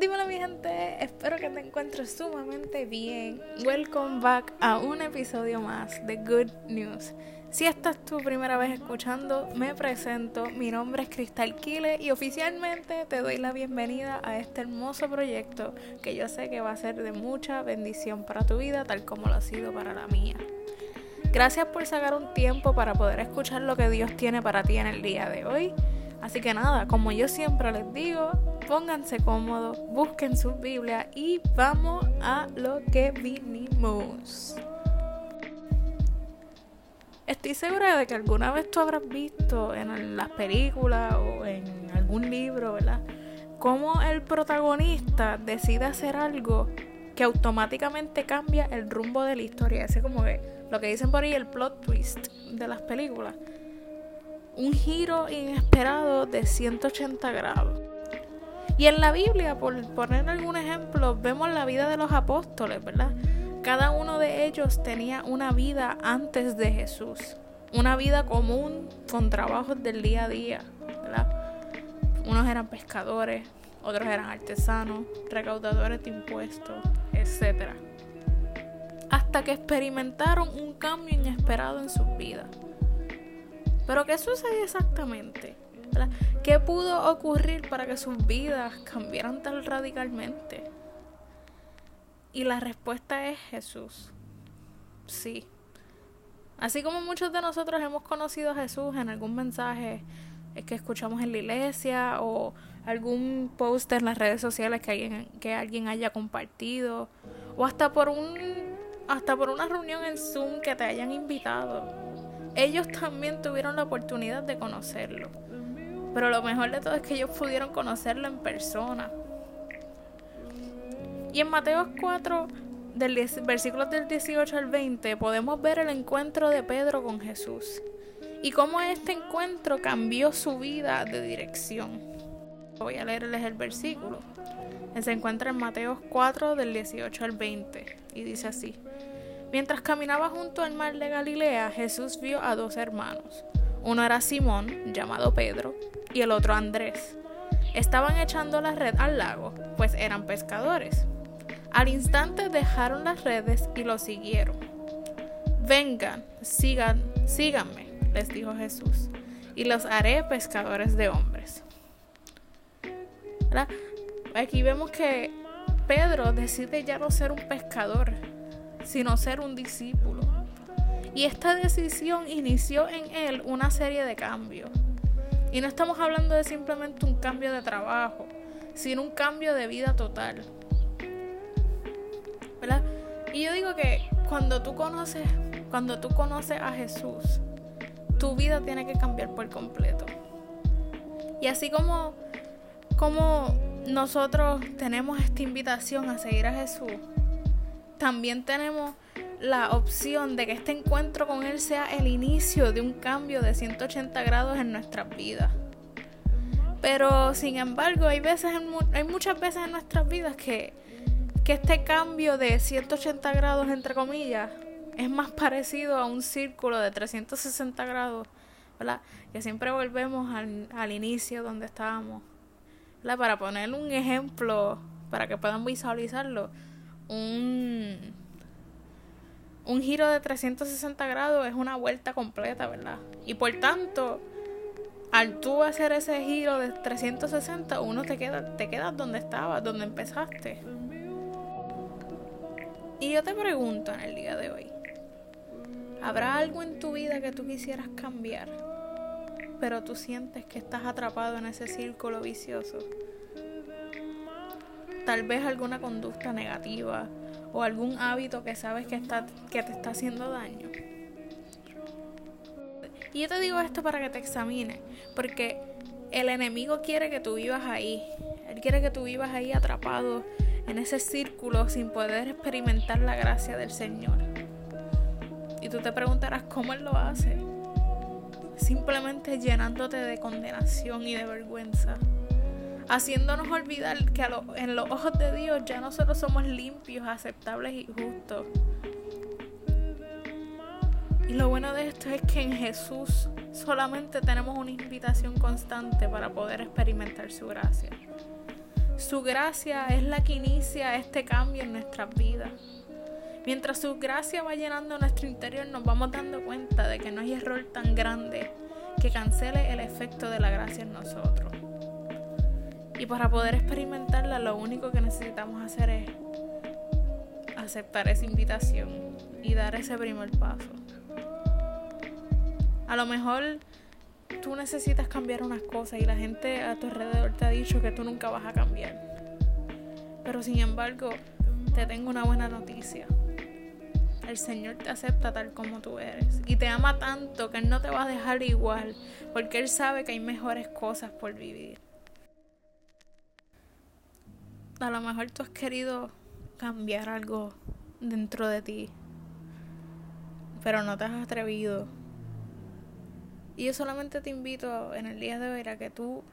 Dímelo mi gente, espero que te encuentres sumamente bien. Welcome back a un episodio más de Good News. Si esta es tu primera vez escuchando, me presento. Mi nombre es Cristal Kile y oficialmente te doy la bienvenida a este hermoso proyecto que yo sé que va a ser de mucha bendición para tu vida, tal como lo ha sido para la mía. Gracias por sacar un tiempo para poder escuchar lo que Dios tiene para ti en el día de hoy. Así que nada, como yo siempre les digo, pónganse cómodos, busquen su Biblia y vamos a lo que vinimos. Estoy segura de que alguna vez tú habrás visto en las películas o en algún libro, ¿verdad? Cómo el protagonista decide hacer algo que automáticamente cambia el rumbo de la historia. Ese como que lo que dicen por ahí el plot twist de las películas un giro inesperado de 180 grados. Y en la Biblia, por poner algún ejemplo, vemos la vida de los apóstoles, ¿verdad? Cada uno de ellos tenía una vida antes de Jesús, una vida común con trabajos del día a día, ¿verdad? Unos eran pescadores, otros eran artesanos, recaudadores de impuestos, etc. Hasta que experimentaron un cambio inesperado en sus vidas. Pero ¿qué sucedió exactamente? ¿Qué pudo ocurrir para que sus vidas cambiaran tan radicalmente? Y la respuesta es Jesús. Sí. Así como muchos de nosotros hemos conocido a Jesús en algún mensaje que escuchamos en la iglesia o algún post en las redes sociales que alguien, que alguien haya compartido o hasta por un hasta por una reunión en Zoom que te hayan invitado ellos también tuvieron la oportunidad de conocerlo. Pero lo mejor de todo es que ellos pudieron conocerlo en persona. Y en Mateo 4, del versículos del 18 al 20, podemos ver el encuentro de Pedro con Jesús y cómo este encuentro cambió su vida de dirección. Voy a leerles el versículo. Se encuentra en Mateo 4 del 18 al 20 y dice así. Mientras caminaba junto al mar de Galilea, Jesús vio a dos hermanos. Uno era Simón, llamado Pedro, y el otro Andrés. Estaban echando la red al lago, pues eran pescadores. Al instante dejaron las redes y lo siguieron. Vengan, sigan, síganme, les dijo Jesús, y los haré pescadores de hombres. Aquí vemos que Pedro decide ya no ser un pescador, sino ser un discípulo. Y esta decisión inició en él una serie de cambios. Y no estamos hablando de simplemente un cambio de trabajo, sino un cambio de vida total. ¿Verdad? Y yo digo que cuando tú conoces, cuando tú conoces a Jesús, tu vida tiene que cambiar por completo. Y así como, como nosotros tenemos esta invitación a seguir a Jesús, también tenemos la opción de que este encuentro con Él sea el inicio de un cambio de 180 grados en nuestras vidas. Pero sin embargo, hay, veces hay muchas veces en nuestras vidas que, que este cambio de 180 grados, entre comillas, es más parecido a un círculo de 360 grados, ¿verdad? Que siempre volvemos al, al inicio donde estábamos. ¿verdad? Para poner un ejemplo, para que puedan visualizarlo un, un giro de 360 grados es una vuelta completa, ¿verdad? Y por tanto, al tú hacer ese giro de 360, uno te queda, te quedas donde estabas, donde empezaste. Y yo te pregunto en el día de hoy, ¿habrá algo en tu vida que tú quisieras cambiar, pero tú sientes que estás atrapado en ese círculo vicioso? Tal vez alguna conducta negativa o algún hábito que sabes que, está, que te está haciendo daño. Y yo te digo esto para que te examines, porque el enemigo quiere que tú vivas ahí. Él quiere que tú vivas ahí atrapado en ese círculo sin poder experimentar la gracia del Señor. Y tú te preguntarás cómo Él lo hace. Simplemente llenándote de condenación y de vergüenza haciéndonos olvidar que en los ojos de Dios ya nosotros somos limpios, aceptables y justos. Y lo bueno de esto es que en Jesús solamente tenemos una invitación constante para poder experimentar su gracia. Su gracia es la que inicia este cambio en nuestras vidas. Mientras su gracia va llenando nuestro interior, nos vamos dando cuenta de que no hay error tan grande que cancele el efecto de la gracia en nosotros. Y para poder experimentarla, lo único que necesitamos hacer es aceptar esa invitación y dar ese primer paso. A lo mejor tú necesitas cambiar unas cosas y la gente a tu alrededor te ha dicho que tú nunca vas a cambiar. Pero sin embargo, te tengo una buena noticia el Señor te acepta tal como tú eres y te ama tanto que Él no te va a dejar igual porque Él sabe que hay mejores cosas por vivir. A lo mejor tú has querido cambiar algo dentro de ti, pero no te has atrevido. Y yo solamente te invito en el día de hoy a que tú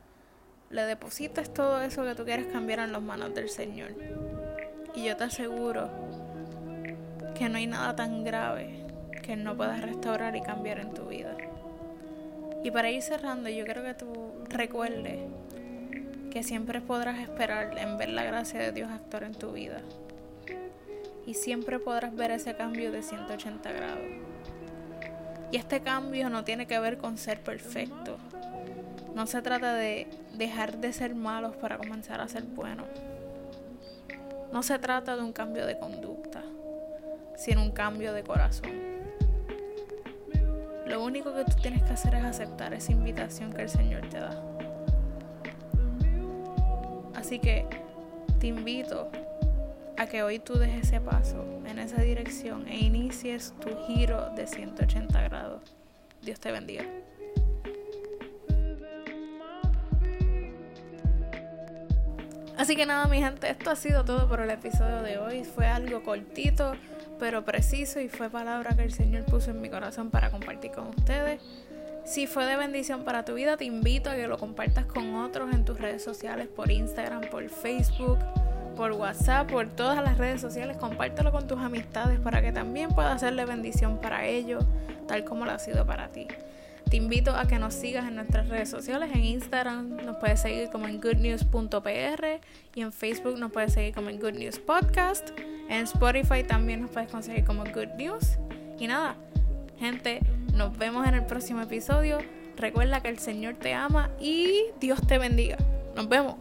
le deposites todo eso que tú quieres cambiar en las manos del Señor. Y yo te aseguro que no hay nada tan grave que no puedas restaurar y cambiar en tu vida. Y para ir cerrando, yo quiero que tú recuerdes que siempre podrás esperar en ver la gracia de Dios actuar en tu vida. Y siempre podrás ver ese cambio de 180 grados. Y este cambio no tiene que ver con ser perfecto. No se trata de dejar de ser malos para comenzar a ser buenos. No se trata de un cambio de conducta sin un cambio de corazón. Lo único que tú tienes que hacer es aceptar esa invitación que el Señor te da. Así que te invito a que hoy tú dejes ese paso en esa dirección e inicies tu giro de 180 grados. Dios te bendiga. Así que nada, mi gente, esto ha sido todo por el episodio de hoy. Fue algo cortito, pero preciso y fue palabra que el Señor puso en mi corazón para compartir con ustedes. Si fue de bendición para tu vida, te invito a que lo compartas con otros en tus redes sociales, por Instagram, por Facebook, por WhatsApp, por todas las redes sociales. Compártelo con tus amistades para que también pueda hacerle bendición para ellos, tal como lo ha sido para ti. Te invito a que nos sigas en nuestras redes sociales. En Instagram nos puedes seguir como en goodnews.pr y en Facebook nos puedes seguir como en Good News Podcast. En Spotify también nos puedes conseguir como Good News. Y nada, gente, nos vemos en el próximo episodio. Recuerda que el Señor te ama y Dios te bendiga. Nos vemos.